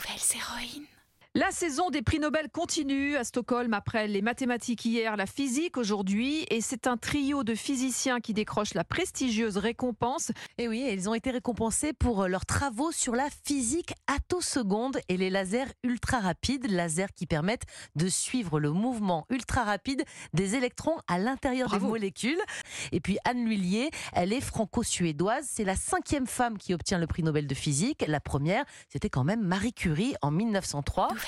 Nouvelles héroïnes. La saison des prix Nobel continue à Stockholm après les mathématiques hier, la physique aujourd'hui. Et c'est un trio de physiciens qui décroche la prestigieuse récompense. Et oui, ils ont été récompensés pour leurs travaux sur la physique attoseconde et les lasers ultra rapides, lasers qui permettent de suivre le mouvement ultra rapide des électrons à l'intérieur des molécules. Et puis Anne Lullier, elle est franco-suédoise. C'est la cinquième femme qui obtient le prix Nobel de physique. La première, c'était quand même Marie Curie en 1903.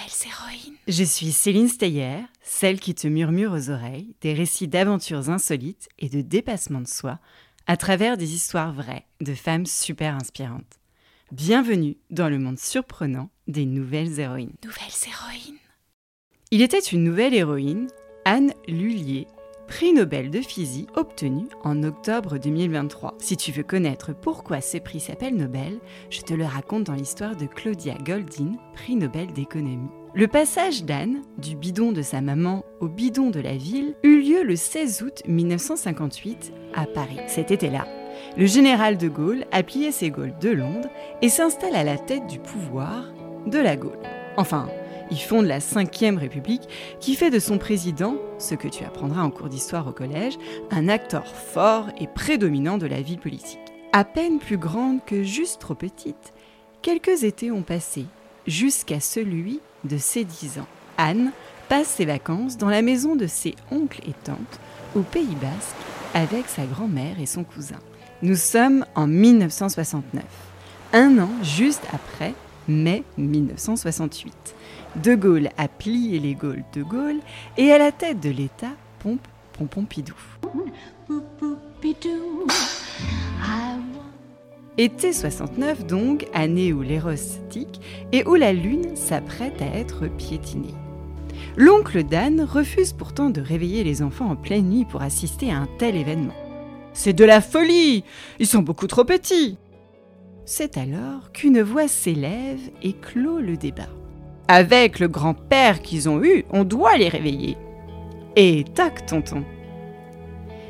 Je suis Céline Steyer, celle qui te murmure aux oreilles des récits d'aventures insolites et de dépassement de soi à travers des histoires vraies de femmes super inspirantes. Bienvenue dans le monde surprenant des nouvelles héroïnes. Nouvelles héroïnes. Il était une nouvelle héroïne, Anne Lullier, prix Nobel de physique obtenu en octobre 2023. Si tu veux connaître pourquoi ce prix s'appelle Nobel, je te le raconte dans l'histoire de Claudia Goldin, prix Nobel d'économie. Le passage d'Anne, du bidon de sa maman au bidon de la ville, eut lieu le 16 août 1958 à Paris. Cet été-là, le général de Gaulle a plié ses Gaules de Londres et s'installe à la tête du pouvoir de la Gaule. Enfin, il fonde la 5ème République qui fait de son président, ce que tu apprendras en cours d'histoire au collège, un acteur fort et prédominant de la vie politique. À peine plus grande que juste trop petite, quelques étés ont passé, jusqu'à celui de ses 10 ans. Anne passe ses vacances dans la maison de ses oncles et tantes au Pays Basque avec sa grand-mère et son cousin. Nous sommes en 1969, un an juste après mai 1968. De Gaulle a plié les Gaules de Gaulle et à la tête de l'État, pompe Pompompidou. Été 69 donc, année où l'érostique et où la lune s'apprête à être piétinée. L'oncle Dan refuse pourtant de réveiller les enfants en pleine nuit pour assister à un tel événement. C'est de la folie Ils sont beaucoup trop petits C'est alors qu'une voix s'élève et clôt le débat. Avec le grand-père qu'ils ont eu, on doit les réveiller. Et tac, tonton.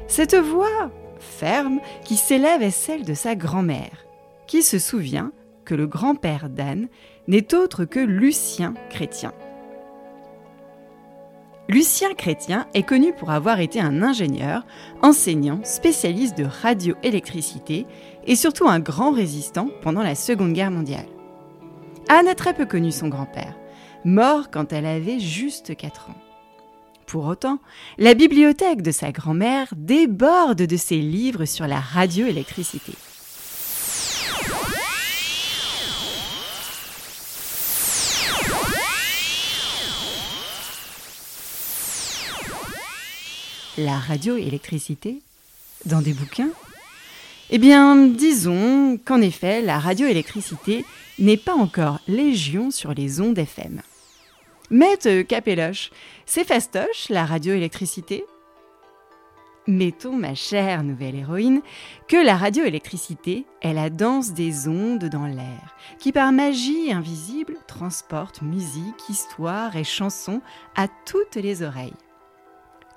Cette voix ferme qui s'élève est celle de sa grand-mère, qui se souvient que le grand-père d'Anne n'est autre que Lucien Chrétien. Lucien Chrétien est connu pour avoir été un ingénieur, enseignant, spécialiste de radioélectricité et surtout un grand résistant pendant la Seconde Guerre mondiale. Anne a très peu connu son grand-père mort quand elle avait juste 4 ans. Pour autant, la bibliothèque de sa grand-mère déborde de ses livres sur la radioélectricité. La radioélectricité Dans des bouquins Eh bien, disons qu'en effet, la radioélectricité n'est pas encore légion sur les ondes FM. Mette Capelloche, c'est fastoche la radioélectricité Mettons, ma chère nouvelle héroïne, que la radioélectricité est la danse des ondes dans l'air, qui par magie invisible transporte musique, histoire et chansons à toutes les oreilles.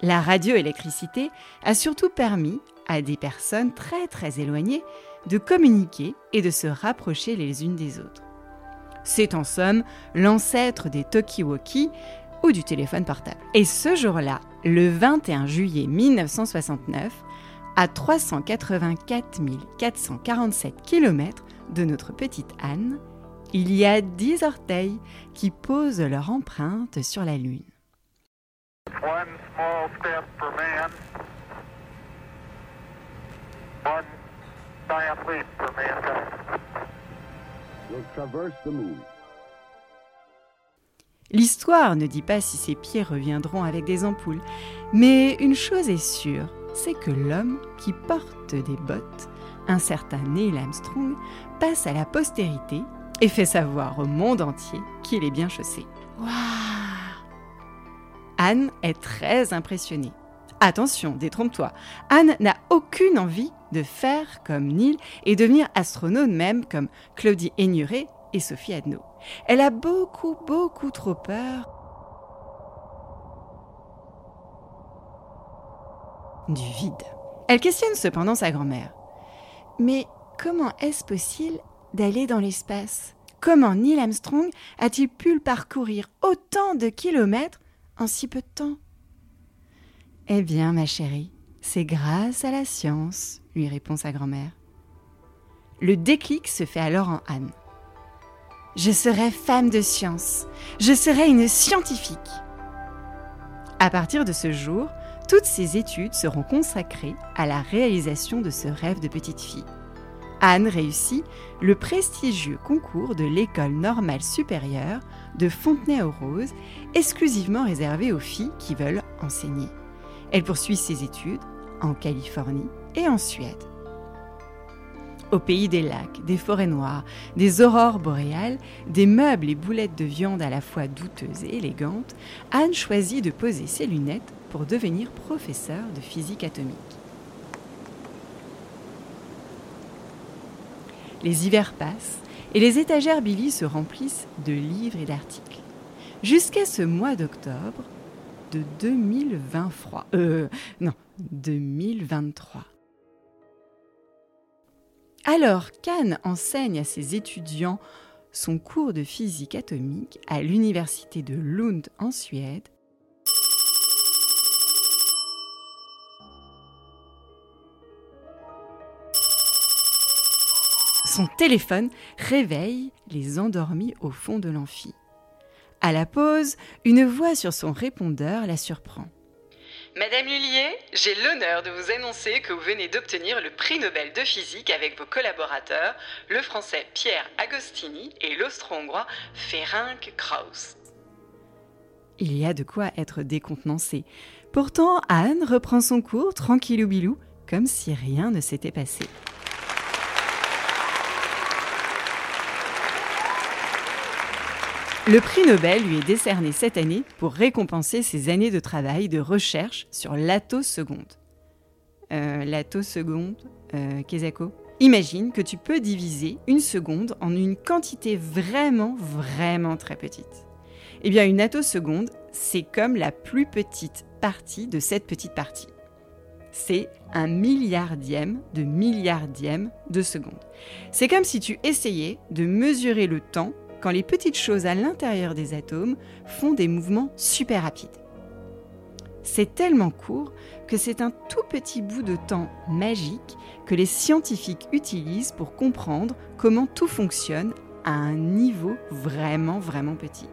La radioélectricité a surtout permis à des personnes très très éloignées de communiquer et de se rapprocher les unes des autres. C'est en somme l'ancêtre des talkie-walkie ou du téléphone portable. Et ce jour-là, le 21 juillet 1969, à 384 447 km de notre petite Anne, il y a 10 orteils qui posent leur empreinte sur la Lune. L'histoire ne dit pas si ses pieds reviendront avec des ampoules, mais une chose est sûre, c'est que l'homme qui porte des bottes, un certain Neil Armstrong, passe à la postérité et fait savoir au monde entier qu'il est bien chaussé. Anne est très impressionnée. Attention, détrompe-toi. Anne n'a aucune envie de faire comme Neil et devenir astronaute même comme Claudie Aignuré et Sophie Adno. Elle a beaucoup, beaucoup trop peur du vide. Elle questionne cependant sa grand-mère. Mais comment est-ce possible d'aller dans l'espace? Comment Neil Armstrong a-t-il pu parcourir autant de kilomètres en si peu de temps Eh bien, ma chérie, c'est grâce à la science, lui répond sa grand-mère. Le déclic se fait alors en Anne. Je serai femme de science, je serai une scientifique. À partir de ce jour, toutes ses études seront consacrées à la réalisation de ce rêve de petite fille. Anne réussit le prestigieux concours de l'École normale supérieure de Fontenay-aux-Roses, exclusivement réservé aux filles qui veulent enseigner. Elle poursuit ses études en Californie et en Suède. Au pays des lacs, des forêts noires, des aurores boréales, des meubles et boulettes de viande à la fois douteuses et élégantes, Anne choisit de poser ses lunettes pour devenir professeure de physique atomique. Les hivers passent et les étagères Billy se remplissent de livres et d'articles. Jusqu'à ce mois d'octobre de 2023. Euh, non, 2023. Alors qu'Anne enseigne à ses étudiants son cours de physique atomique à l'université de Lund en Suède, Son téléphone réveille les endormis au fond de l'amphi. À la pause, une voix sur son répondeur la surprend. Madame Lullier, j'ai l'honneur de vous annoncer que vous venez d'obtenir le prix Nobel de physique avec vos collaborateurs, le français Pierre Agostini et l'austro-hongrois Ferenc Krauss. Il y a de quoi être décontenancé. Pourtant, Anne reprend son cours tranquillou bilou, comme si rien ne s'était passé. Le prix Nobel lui est décerné cette année pour récompenser ses années de travail de recherche sur l'attoseconde. Euh, l'attoseconde, euh, Kezako Imagine que tu peux diviser une seconde en une quantité vraiment, vraiment très petite. Eh bien, une attoseconde, c'est comme la plus petite partie de cette petite partie. C'est un milliardième de milliardième de seconde. C'est comme si tu essayais de mesurer le temps quand les petites choses à l'intérieur des atomes font des mouvements super rapides. C'est tellement court que c'est un tout petit bout de temps magique que les scientifiques utilisent pour comprendre comment tout fonctionne à un niveau vraiment vraiment petit.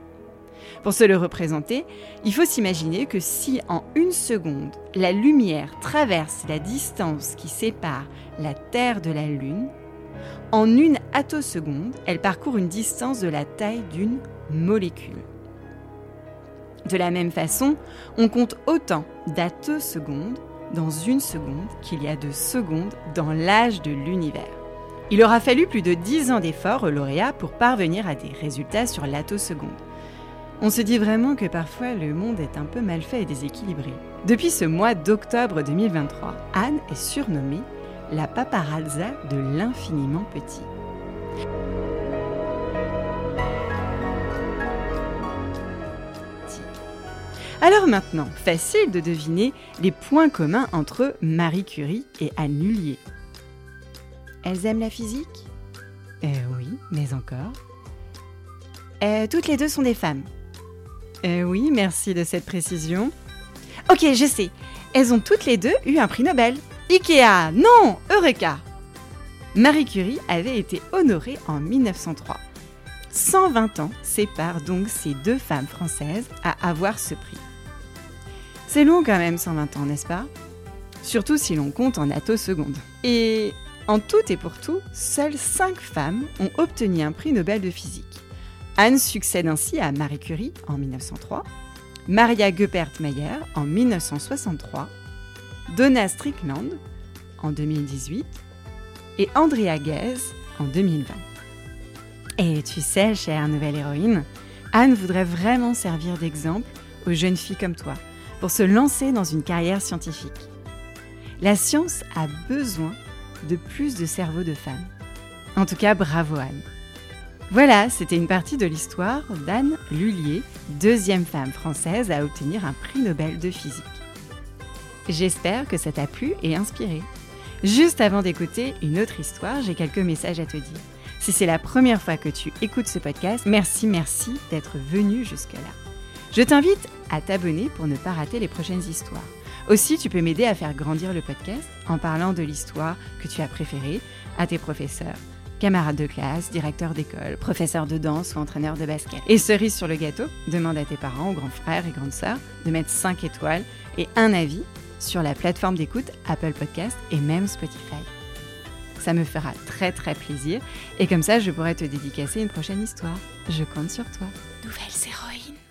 Pour se le représenter, il faut s'imaginer que si en une seconde, la lumière traverse la distance qui sépare la Terre de la Lune, en une attoseconde, elle parcourt une distance de la taille d'une molécule. De la même façon, on compte autant d'attosecondes dans une seconde qu'il y a de secondes dans l'âge de l'univers. Il aura fallu plus de 10 ans d'efforts aux lauréats pour parvenir à des résultats sur l'attoseconde. On se dit vraiment que parfois le monde est un peu mal fait et déséquilibré. Depuis ce mois d'octobre 2023, Anne est surnommée la paparazza de l'infiniment petit. Alors maintenant, facile de deviner les points communs entre Marie Curie et Anne Lullier. Elles aiment la physique? Euh, Oui, mais encore. Euh, toutes les deux sont des femmes. Euh, oui, merci de cette précision. Ok, je sais. Elles ont toutes les deux eu un prix Nobel. Ikea, non, Eureka Marie Curie avait été honorée en 1903. 120 ans séparent donc ces deux femmes françaises à avoir ce prix. C'est long quand même 120 ans, n'est-ce pas? Surtout si l'on compte en attosecondes. Et en tout et pour tout, seules 5 femmes ont obtenu un prix Nobel de physique. Anne succède ainsi à Marie Curie en 1903, Maria Goeppert-Mayer en 1963 Donna Strickland en 2018 et Andrea Guez en 2020. Et tu sais, chère nouvelle héroïne, Anne voudrait vraiment servir d'exemple aux jeunes filles comme toi pour se lancer dans une carrière scientifique. La science a besoin de plus de cerveaux de femmes. En tout cas, bravo Anne. Voilà, c'était une partie de l'histoire d'Anne Lullier, deuxième femme française à obtenir un prix Nobel de physique. J'espère que ça t'a plu et inspiré. Juste avant d'écouter une autre histoire, j'ai quelques messages à te dire. Si c'est la première fois que tu écoutes ce podcast, merci, merci d'être venu jusque-là. Je t'invite à t'abonner pour ne pas rater les prochaines histoires. Aussi, tu peux m'aider à faire grandir le podcast en parlant de l'histoire que tu as préférée à tes professeurs, camarades de classe, directeurs d'école, professeurs de danse ou entraîneurs de basket. Et cerise sur le gâteau, demande à tes parents ou grands frères et grandes sœurs de mettre 5 étoiles et un avis sur la plateforme d'écoute Apple Podcast et même Spotify. Ça me fera très très plaisir et comme ça je pourrai te dédicacer une prochaine histoire. Je compte sur toi. Nouvelles héroïnes.